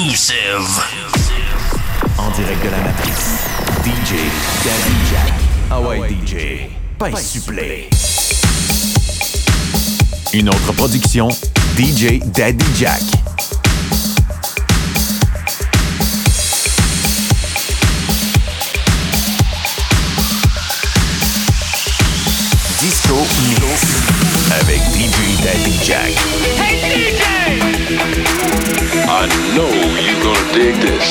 exclusive. En direct de la matrice, DJ Daddy Jack. Ah ouais, DJ, pas supplé. Une autre production, DJ Daddy Jack. Disco Mix avec DJ Daddy Jack. I know you're gonna dig this.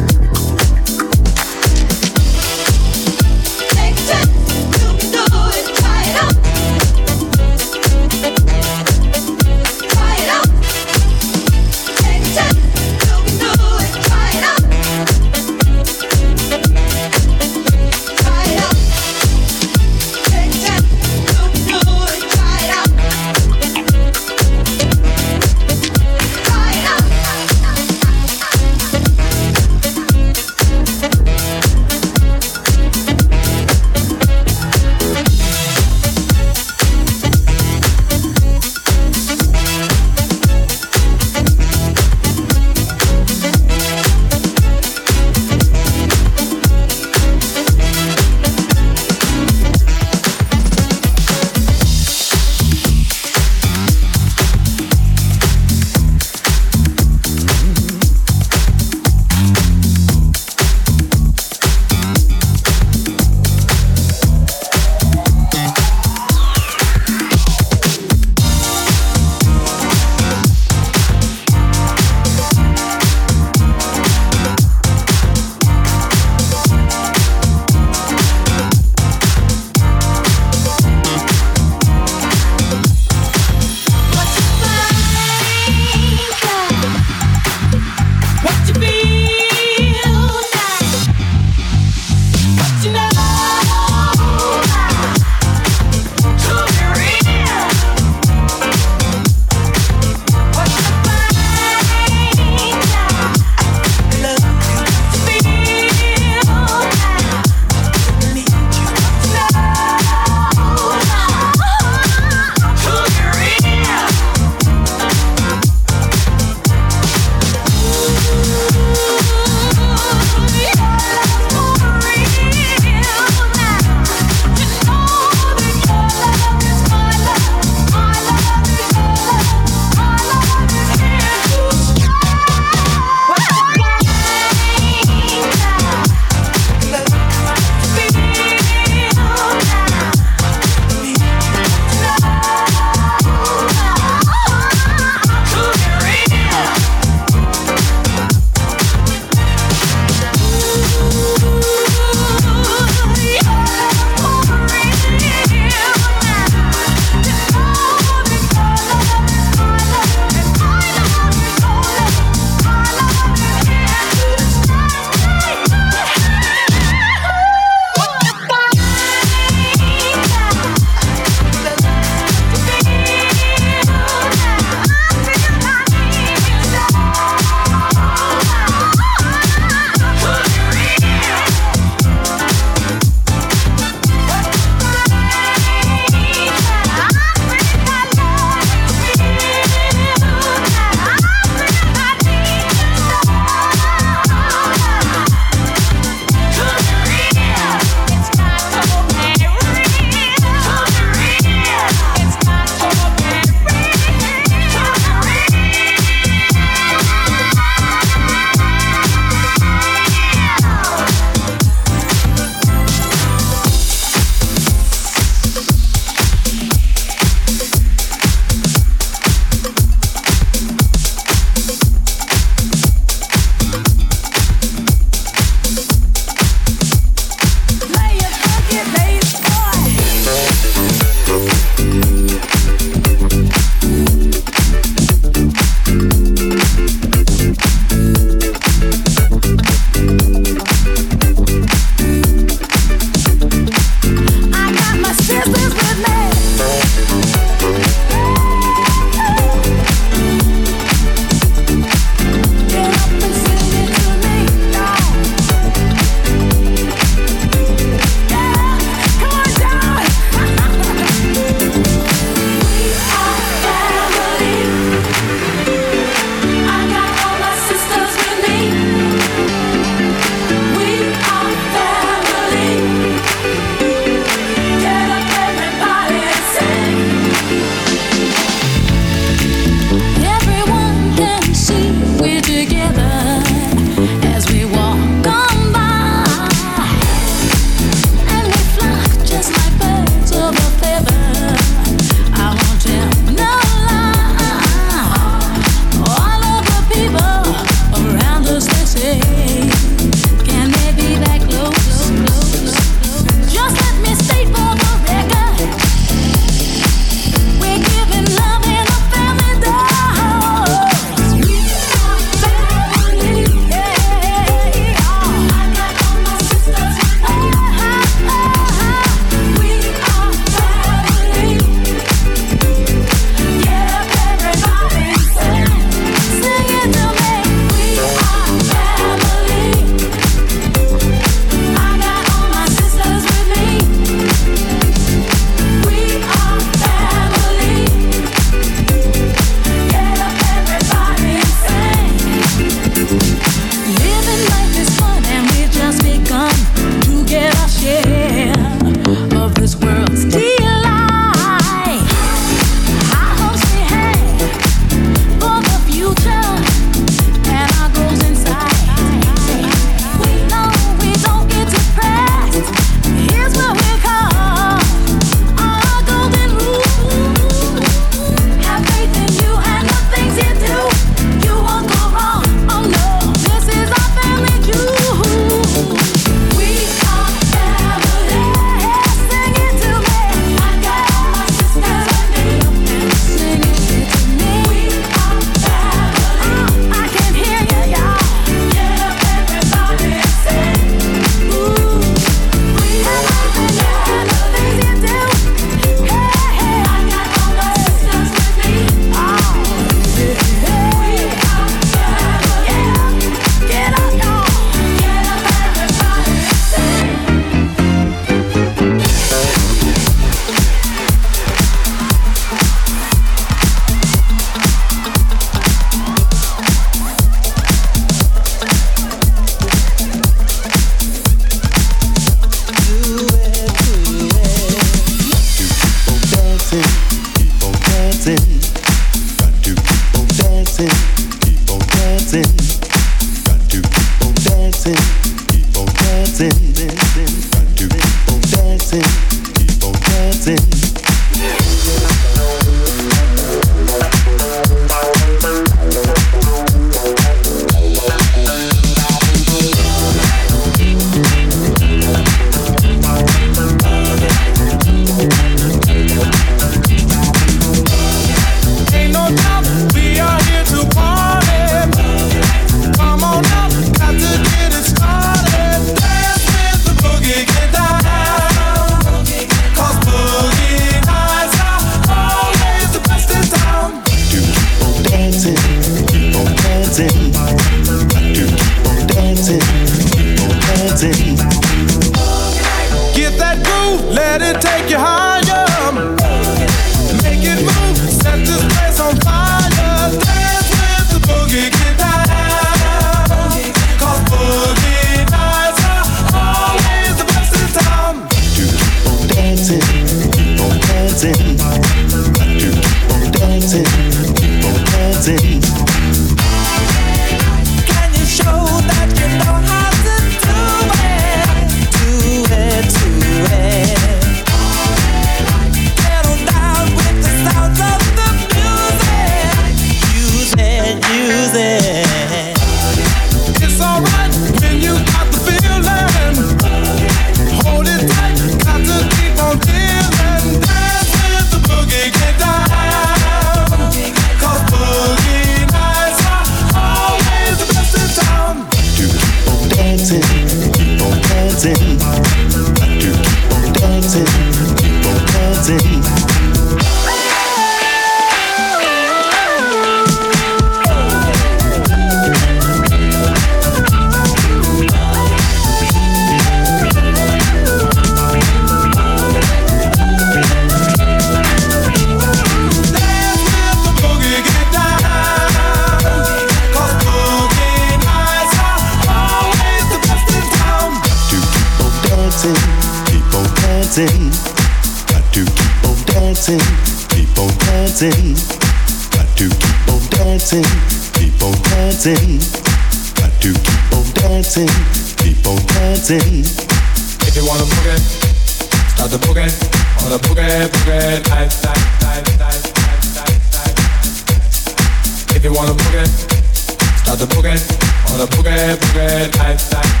bad lifestyle.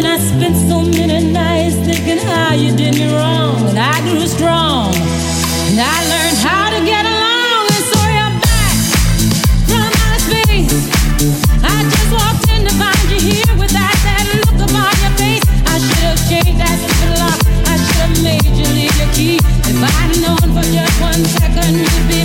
Then I spent so many nights thinking how you did me wrong. And I grew strong. And I learned how to get along. And so you're back from outer space. I just walked in to find you here with that look upon your face. I should have changed that lock. I should have made you leave your key. If I'd known for just one second you'd be